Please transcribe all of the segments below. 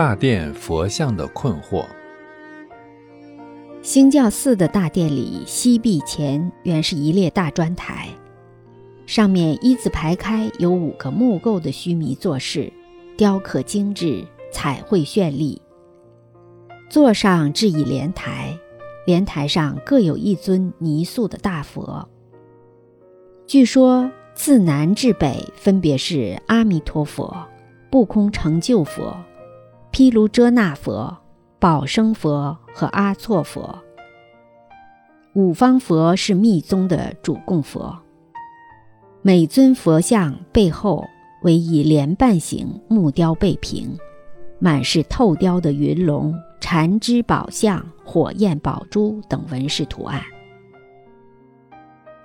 大殿佛像的困惑。兴教寺的大殿里，西壁前原是一列大砖台，上面一字排开，有五个木构的须弥坐式，雕刻精致，彩绘绚丽。座上置以莲台，莲台上各有一尊泥塑的大佛。据说自南至北，分别是阿弥陀佛、不空成就佛、毗卢遮那佛、宝生佛和阿错佛。五方佛是密宗的主供佛。每尊佛像背后为以莲瓣形木雕背屏，满是透雕的云龙。缠枝宝像、火焰宝珠等纹饰图案，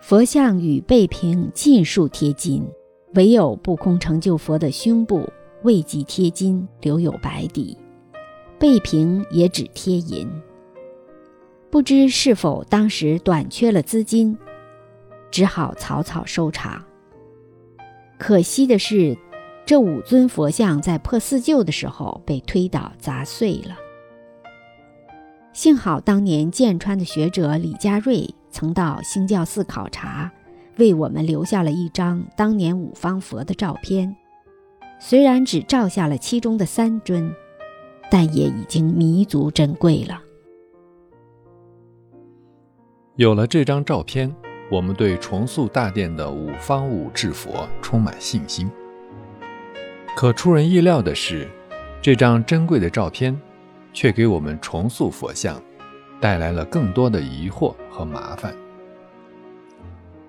佛像与背屏尽数贴金，唯有不空成就佛的胸部未及贴金，留有白底，背屏也只贴银。不知是否当时短缺了资金，只好草草收场。可惜的是，这五尊佛像在破四旧的时候被推倒砸碎了。幸好当年剑川的学者李家瑞曾到兴教寺考察，为我们留下了一张当年五方佛的照片。虽然只照下了其中的三尊，但也已经弥足珍贵了。有了这张照片，我们对重塑大殿的五方五智佛充满信心。可出人意料的是，这张珍贵的照片。却给我们重塑佛像带来了更多的疑惑和麻烦。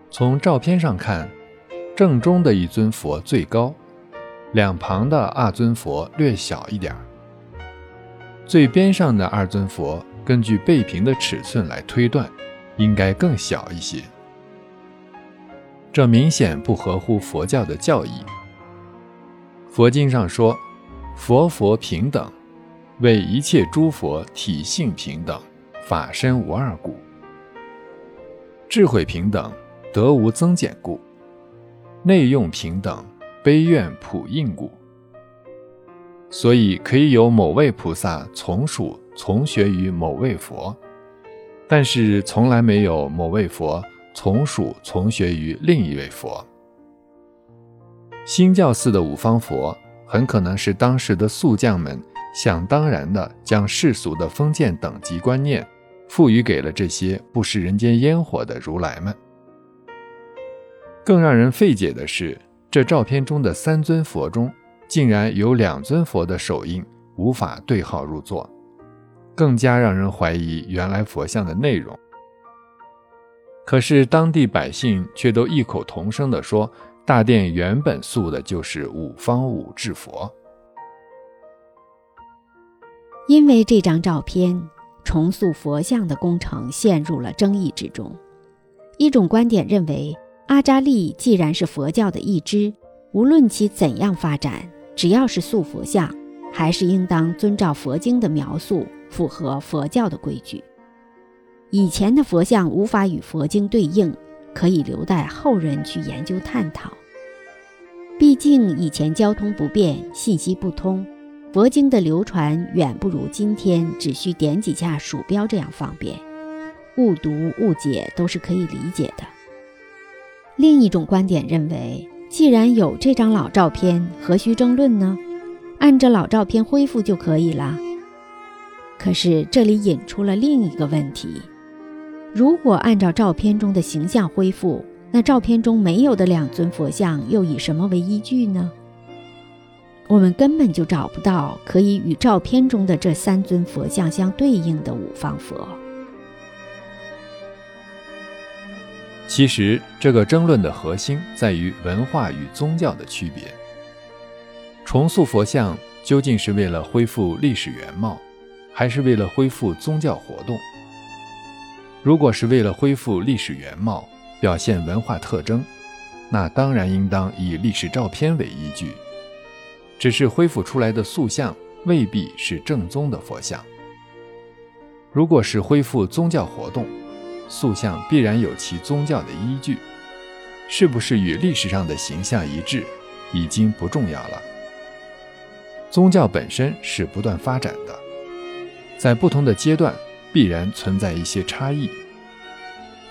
从照片上看，正中的一尊佛最高，两旁的二尊佛略小一点儿。最边上的二尊佛，根据背屏的尺寸来推断，应该更小一些。这明显不合乎佛教的教义。佛经上说，佛佛平等。为一切诸佛体性平等，法身无二故；智慧平等，德无增减故；内用平等，悲怨普应故。所以可以有某位菩萨从属从学于某位佛，但是从来没有某位佛从属从学于另一位佛。新教寺的五方佛很可能是当时的宿将们。想当然地将世俗的封建等级观念赋予给了这些不食人间烟火的如来们。更让人费解的是，这照片中的三尊佛中，竟然有两尊佛的手印无法对号入座，更加让人怀疑原来佛像的内容。可是当地百姓却都异口同声地说，大殿原本塑的就是五方五智佛。因为这张照片重塑佛像的工程陷入了争议之中。一种观点认为，阿扎利既然是佛教的一支，无论其怎样发展，只要是塑佛像，还是应当遵照佛经的描述，符合佛教的规矩。以前的佛像无法与佛经对应，可以留待后人去研究探讨。毕竟以前交通不便，信息不通。佛经的流传远不如今天只需点几下鼠标这样方便，误读误解都是可以理解的。另一种观点认为，既然有这张老照片，何须争论呢？按着老照片恢复就可以了。可是这里引出了另一个问题：如果按照照片中的形象恢复，那照片中没有的两尊佛像又以什么为依据呢？我们根本就找不到可以与照片中的这三尊佛像相对应的五方佛。其实，这个争论的核心在于文化与宗教的区别。重塑佛像究竟是为了恢复历史原貌，还是为了恢复宗教活动？如果是为了恢复历史原貌，表现文化特征，那当然应当以历史照片为依据。只是恢复出来的塑像未必是正宗的佛像。如果是恢复宗教活动，塑像必然有其宗教的依据，是不是与历史上的形象一致，已经不重要了。宗教本身是不断发展的，在不同的阶段必然存在一些差异。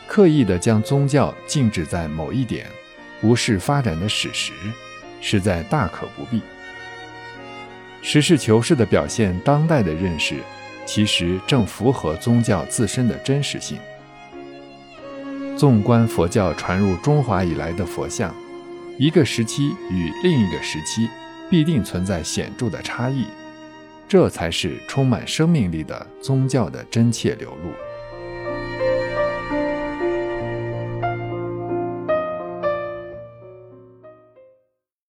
刻意的将宗教静止在某一点，无视发展的史实，实在大可不必。实事求是地表现当代的认识，其实正符合宗教自身的真实性。纵观佛教传入中华以来的佛像，一个时期与另一个时期必定存在显著的差异，这才是充满生命力的宗教的真切流露。